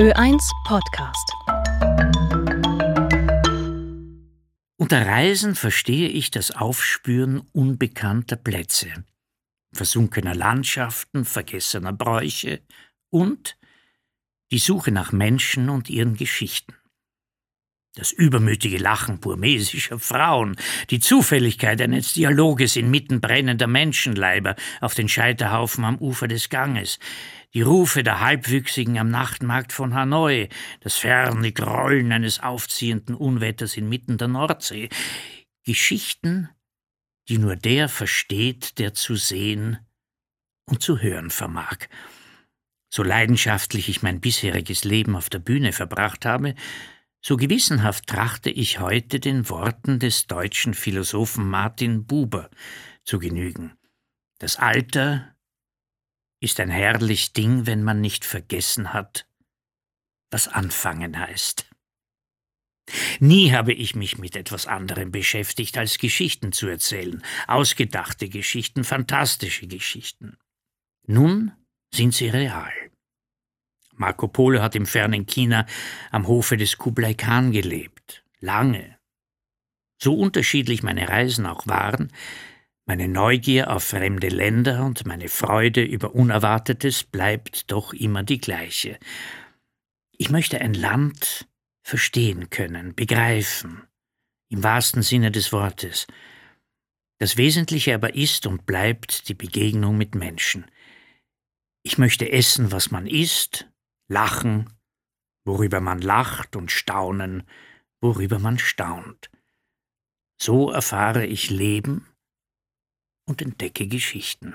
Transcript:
Ö1 Podcast. Unter Reisen verstehe ich das Aufspüren unbekannter Plätze, versunkener Landschaften, vergessener Bräuche und die Suche nach Menschen und ihren Geschichten. Das übermütige Lachen burmesischer Frauen, die Zufälligkeit eines Dialoges inmitten brennender Menschenleiber auf den Scheiterhaufen am Ufer des Ganges, die Rufe der Halbwüchsigen am Nachtmarkt von Hanoi, das ferne Grollen eines aufziehenden Unwetters inmitten der Nordsee, Geschichten, die nur der versteht, der zu sehen und zu hören vermag. So leidenschaftlich ich mein bisheriges Leben auf der Bühne verbracht habe, so gewissenhaft trachte ich heute den Worten des deutschen Philosophen Martin Buber zu genügen. Das Alter ist ein herrlich Ding, wenn man nicht vergessen hat, was anfangen heißt. Nie habe ich mich mit etwas anderem beschäftigt, als Geschichten zu erzählen, ausgedachte Geschichten, fantastische Geschichten. Nun sind sie real. Marco Polo hat im fernen China am Hofe des Kublai Khan gelebt. Lange. So unterschiedlich meine Reisen auch waren, meine Neugier auf fremde Länder und meine Freude über Unerwartetes bleibt doch immer die gleiche. Ich möchte ein Land verstehen können, begreifen, im wahrsten Sinne des Wortes. Das Wesentliche aber ist und bleibt die Begegnung mit Menschen. Ich möchte essen, was man isst, lachen, worüber man lacht und staunen, worüber man staunt. So erfahre ich Leben und entdecke Geschichten.